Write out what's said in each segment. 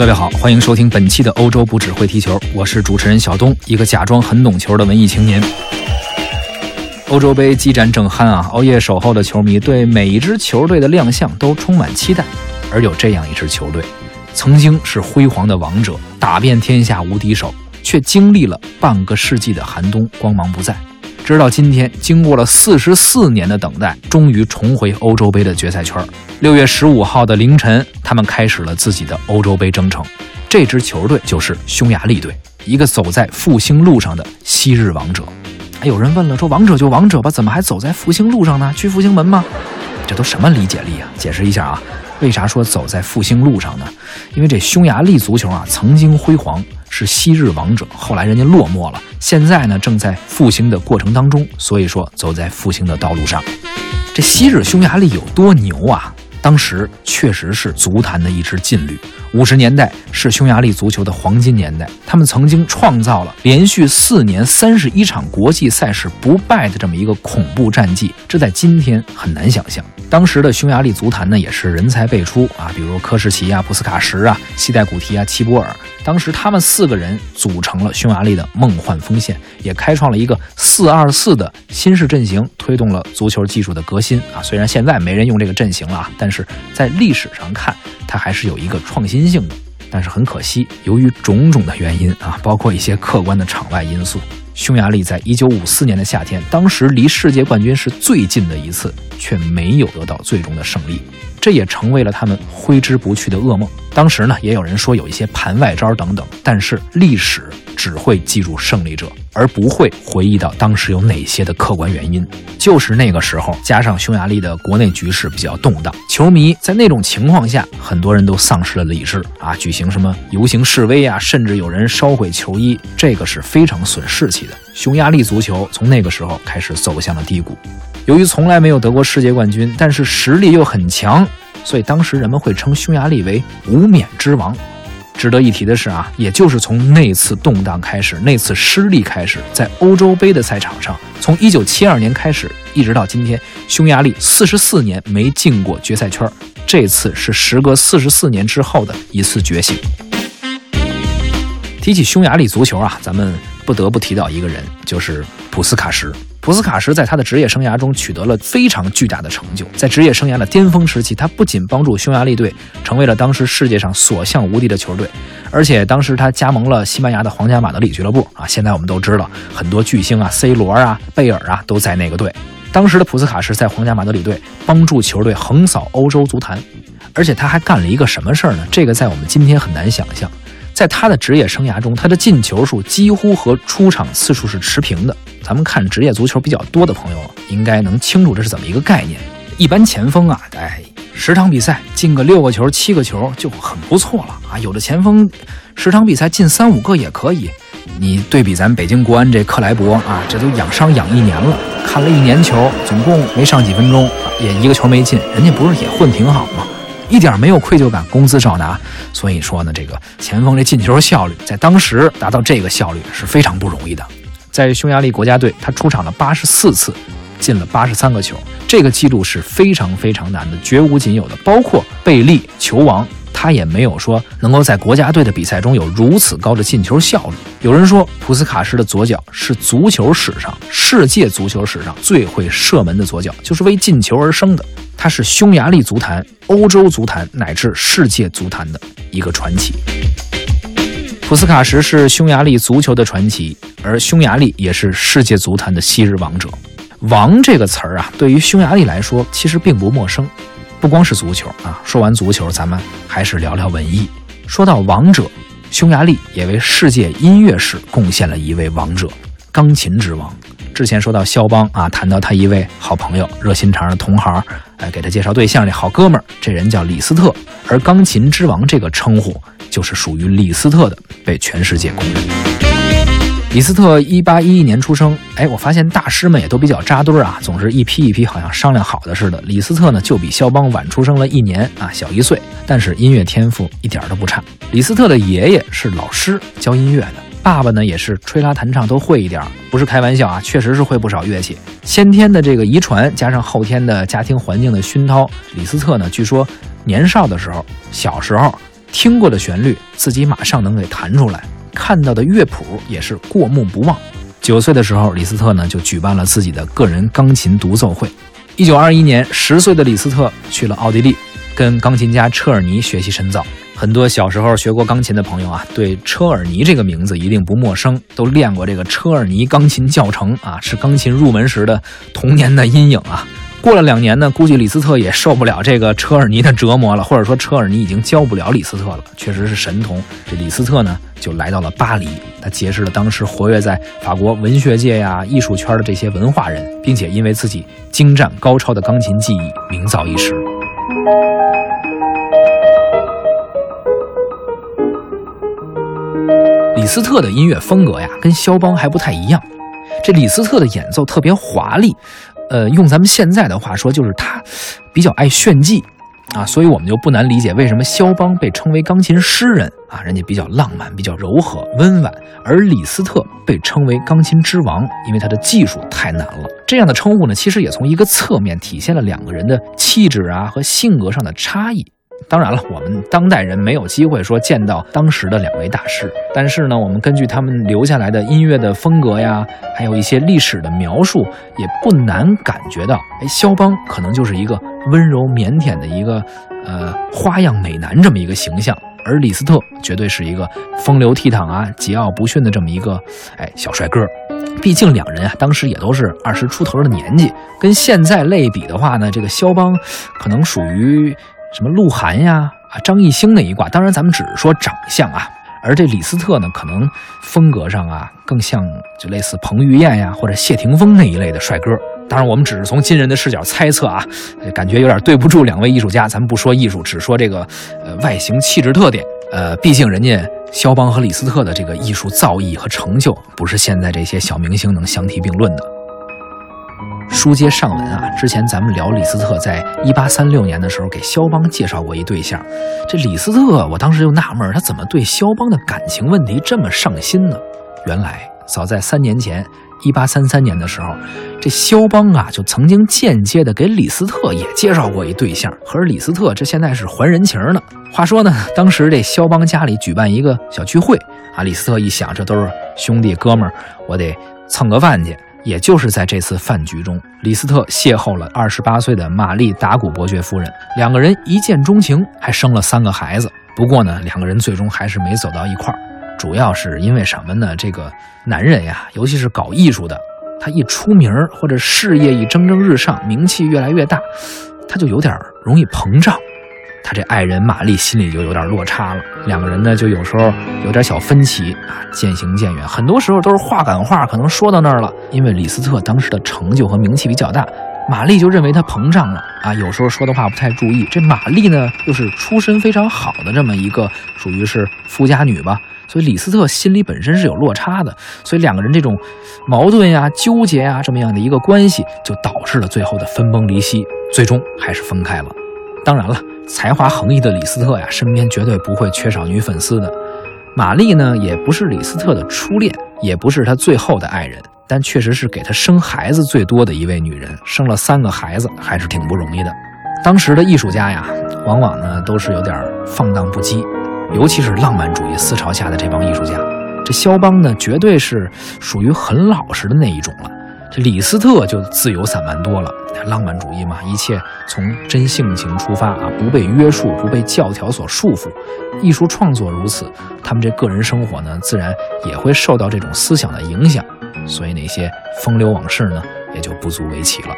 各位好，欢迎收听本期的欧洲不只会踢球，我是主持人小东，一个假装很懂球的文艺青年。欧洲杯激战正酣啊，熬夜守候的球迷对每一支球队的亮相都充满期待。而有这样一支球队，曾经是辉煌的王者，打遍天下无敌手，却经历了半个世纪的寒冬，光芒不再。直到今天，经过了四十四年的等待，终于重回欧洲杯的决赛圈。六月十五号的凌晨，他们开始了自己的欧洲杯征程。这支球队就是匈牙利队，一个走在复兴路上的昔日王者。还有人问了，说王者就王者吧，怎么还走在复兴路上呢？去复兴门吗？这都什么理解力啊？解释一下啊，为啥说走在复兴路上呢？因为这匈牙利足球啊，曾经辉煌。是昔日王者，后来人家落寞了，现在呢正在复兴的过程当中，所以说走在复兴的道路上。这昔日匈牙利有多牛啊？当时确实是足坛的一支劲旅。五十年代是匈牙利足球的黄金年代，他们曾经创造了连续四年三十一场国际赛事不败的这么一个恐怖战绩，这在今天很难想象。当时的匈牙利足坛呢，也是人才辈出啊，比如科什奇啊、普斯卡什啊、西代古提啊、齐波尔，当时他们四个人组成了匈牙利的梦幻锋线，也开创了一个四二四的新式阵型，推动了足球技术的革新啊。虽然现在没人用这个阵型了啊，但是在历史上看，它还是有一个创新。性的，但是很可惜，由于种种的原因啊，包括一些客观的场外因素，匈牙利在一九五四年的夏天，当时离世界冠军是最近的一次，却没有得到最终的胜利，这也成为了他们挥之不去的噩梦。当时呢，也有人说有一些盘外招等等，但是历史只会记住胜利者。而不会回忆到当时有哪些的客观原因。就是那个时候，加上匈牙利的国内局势比较动荡，球迷在那种情况下，很多人都丧失了理智啊，举行什么游行示威啊，甚至有人烧毁球衣，这个是非常损士气的。匈牙利足球从那个时候开始走向了低谷。由于从来没有得过世界冠军，但是实力又很强，所以当时人们会称匈牙利为“无冕之王”。值得一提的是啊，也就是从那次动荡开始，那次失利开始，在欧洲杯的赛场上，从一九七二年开始，一直到今天，匈牙利四十四年没进过决赛圈，这次是时隔四十四年之后的一次觉醒。提起匈牙利足球啊，咱们不得不提到一个人，就是普斯卡什。普斯卡什在他的职业生涯中取得了非常巨大的成就，在职业生涯的巅峰时期，他不仅帮助匈牙利队成为了当时世界上所向无敌的球队，而且当时他加盟了西班牙的皇家马德里俱乐部啊。现在我们都知道，很多巨星啊，C 罗啊、贝尔啊都在那个队。当时的普斯卡什在皇家马德里队帮助球队横扫欧洲足坛，而且他还干了一个什么事儿呢？这个在我们今天很难想象。在他的职业生涯中，他的进球数几乎和出场次数是持平的。咱们看职业足球比较多的朋友，应该能清楚这是怎么一个概念。一般前锋啊，哎，十场比赛进个六个球、七个球就很不错了啊。有的前锋十场比赛进三五个也可以。你对比咱北京国安这克莱伯啊，这都养伤养一年了，看了一年球，总共没上几分钟，也一个球没进，人家不是也混挺好吗？一点没有愧疚感，工资照拿。所以说呢，这个前锋这进球效率，在当时达到这个效率是非常不容易的。在匈牙利国家队，他出场了八十四次，进了八十三个球，这个记录是非常非常难的，绝无仅有的。包括贝利球王，他也没有说能够在国家队的比赛中有如此高的进球效率。有人说，普斯卡什的左脚是足球史上、世界足球史上最会射门的左脚，就是为进球而生的。他是匈牙利足坛、欧洲足坛乃至世界足坛的一个传奇。普斯卡什是匈牙利足球的传奇，而匈牙利也是世界足坛的昔日王者。王这个词儿啊，对于匈牙利来说其实并不陌生。不光是足球啊，说完足球，咱们还是聊聊文艺。说到王者，匈牙利也为世界音乐史贡献了一位王者——钢琴之王。之前说到肖邦啊，谈到他一位好朋友、热心肠的同行，哎，给他介绍对象，这好哥们儿，这人叫李斯特。而“钢琴之王”这个称呼就是属于李斯特的，被全世界公认。李斯特一八一一年出生，哎，我发现大师们也都比较扎堆儿啊，总是一批一批，好像商量好的似的。李斯特呢，就比肖邦晚出生了一年啊，小一岁，但是音乐天赋一点都不差。李斯特的爷爷是老师，教音乐的。爸爸呢也是吹拉弹唱都会一点，不是开玩笑啊，确实是会不少乐器。先天的这个遗传加上后天的家庭环境的熏陶，李斯特呢，据说年少的时候，小时候听过的旋律自己马上能给弹出来，看到的乐谱也是过目不忘。九岁的时候，李斯特呢就举办了自己的个人钢琴独奏会。一九二一年，十岁的李斯特去了奥地利，跟钢琴家车尔尼学习深造。很多小时候学过钢琴的朋友啊，对车尔尼这个名字一定不陌生，都练过这个车尔尼钢琴教程啊，是钢琴入门时的童年的阴影啊。过了两年呢，估计李斯特也受不了这个车尔尼的折磨了，或者说车尔尼已经教不了李斯特了。确实是神童。这李斯特呢，就来到了巴黎，他结识了当时活跃在法国文学界呀、艺术圈的这些文化人，并且因为自己精湛高超的钢琴技艺，名噪一时。李斯特的音乐风格呀，跟肖邦还不太一样。这李斯特的演奏特别华丽。呃，用咱们现在的话说，就是他比较爱炫技啊，所以我们就不难理解为什么肖邦被称为钢琴诗人啊，人家比较浪漫、比较柔和、温婉，而李斯特被称为钢琴之王，因为他的技术太难了。这样的称呼呢，其实也从一个侧面体现了两个人的气质啊和性格上的差异。当然了，我们当代人没有机会说见到当时的两位大师，但是呢，我们根据他们留下来的音乐的风格呀，还有一些历史的描述，也不难感觉到，哎，肖邦可能就是一个温柔腼腆的一个，呃，花样美男这么一个形象，而李斯特绝对是一个风流倜傥啊、桀骜不驯的这么一个，哎，小帅哥。毕竟两人啊，当时也都是二十出头的年纪，跟现在类比的话呢，这个肖邦可能属于。什么鹿晗呀啊张艺兴那一挂，当然咱们只是说长相啊，而这李斯特呢，可能风格上啊更像就类似彭于晏呀或者谢霆锋那一类的帅哥。当然我们只是从今人的视角猜测啊，感觉有点对不住两位艺术家。咱们不说艺术，只说这个呃外形气质特点。呃，毕竟人家肖邦和李斯特的这个艺术造诣和成就，不是现在这些小明星能相提并论的。书接上文啊，之前咱们聊李斯特在一八三六年的时候给肖邦介绍过一对象，这李斯特我当时就纳闷，他怎么对肖邦的感情问题这么上心呢？原来早在三年前，一八三三年的时候，这肖邦啊就曾经间接的给李斯特也介绍过一对象，可是李斯特这现在是还人情呢。话说呢，当时这肖邦家里举办一个小聚会啊，李斯特一想，这都是兄弟哥们儿，我得蹭个饭去。也就是在这次饭局中，李斯特邂逅了二十八岁的玛丽达古伯爵夫人，两个人一见钟情，还生了三个孩子。不过呢，两个人最终还是没走到一块儿，主要是因为什么呢？这个男人呀，尤其是搞艺术的，他一出名或者事业一蒸蒸日上，名气越来越大，他就有点容易膨胀。他这爱人玛丽心里就有点落差了，两个人呢就有时候有点小分歧啊，渐行渐远。很多时候都是话赶话，可能说到那儿了。因为李斯特当时的成就和名气比较大，玛丽就认为他膨胀了啊，有时候说的话不太注意。这玛丽呢又是出身非常好的这么一个，属于是富家女吧，所以李斯特心里本身是有落差的，所以两个人这种矛盾呀、纠结呀这么样的一个关系，就导致了最后的分崩离析，最终还是分开了。当然了。才华横溢的李斯特呀，身边绝对不会缺少女粉丝的。玛丽呢，也不是李斯特的初恋，也不是他最后的爱人，但确实是给他生孩子最多的一位女人，生了三个孩子，还是挺不容易的。当时的艺术家呀，往往呢都是有点放荡不羁，尤其是浪漫主义思潮下的这帮艺术家。这肖邦呢，绝对是属于很老实的那一种了。这李斯特就自由散漫多了，浪漫主义嘛，一切从真性情出发啊，不被约束，不被教条所束缚。艺术创作如此，他们这个人生活呢，自然也会受到这种思想的影响。所以那些风流往事呢，也就不足为奇了。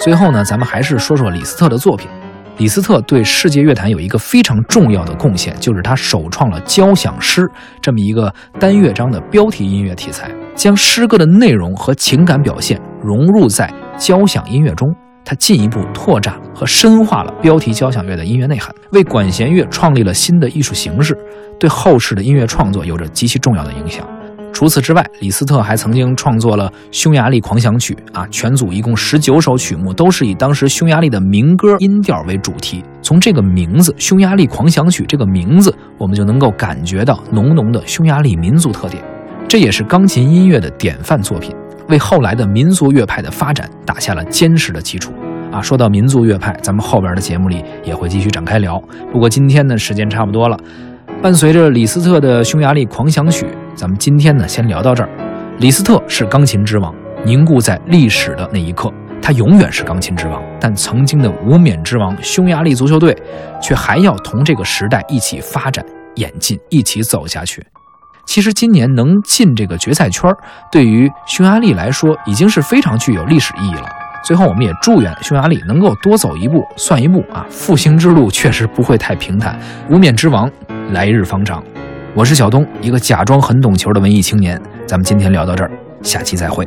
最后呢，咱们还是说说李斯特的作品。李斯特对世界乐坛有一个非常重要的贡献，就是他首创了交响诗这么一个单乐章的标题音乐题材。将诗歌的内容和情感表现融入在交响音乐中，他进一步拓展和深化了标题交响乐的音乐内涵，为管弦乐创立了新的艺术形式，对后世的音乐创作有着极其重要的影响。除此之外，李斯特还曾经创作了《匈牙利狂想曲》啊，全组一共十九首曲目，都是以当时匈牙利的民歌音调为主题。从这个名字《匈牙利狂想曲》这个名字，我们就能够感觉到浓浓的匈牙利民族特点。这也是钢琴音乐的典范作品，为后来的民族乐派的发展打下了坚实的基础。啊，说到民族乐派，咱们后边的节目里也会继续展开聊。不过今天呢，时间差不多了。伴随着李斯特的匈牙利狂想曲，咱们今天呢先聊到这儿。李斯特是钢琴之王，凝固在历史的那一刻，他永远是钢琴之王。但曾经的无冕之王匈牙利足球队，却还要同这个时代一起发展、演进，一起走下去。其实今年能进这个决赛圈，对于匈牙利来说已经是非常具有历史意义了。最后，我们也祝愿匈牙利能够多走一步算一步啊！复兴之路确实不会太平坦，无冕之王来日方长。我是小东，一个假装很懂球的文艺青年。咱们今天聊到这儿，下期再会。